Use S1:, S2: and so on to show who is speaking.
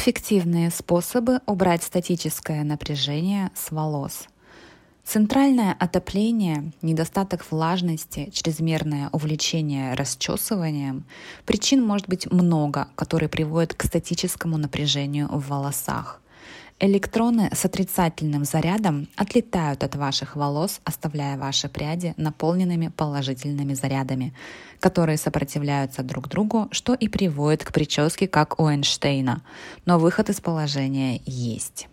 S1: Эффективные способы убрать статическое напряжение с волос. Центральное отопление, недостаток влажности, чрезмерное увлечение расчесыванием. Причин может быть много, которые приводят к статическому напряжению в волосах. Электроны с отрицательным зарядом отлетают от ваших волос, оставляя ваши пряди наполненными положительными зарядами, которые сопротивляются друг другу, что и приводит к прическе как у Эйнштейна. Но выход из положения есть.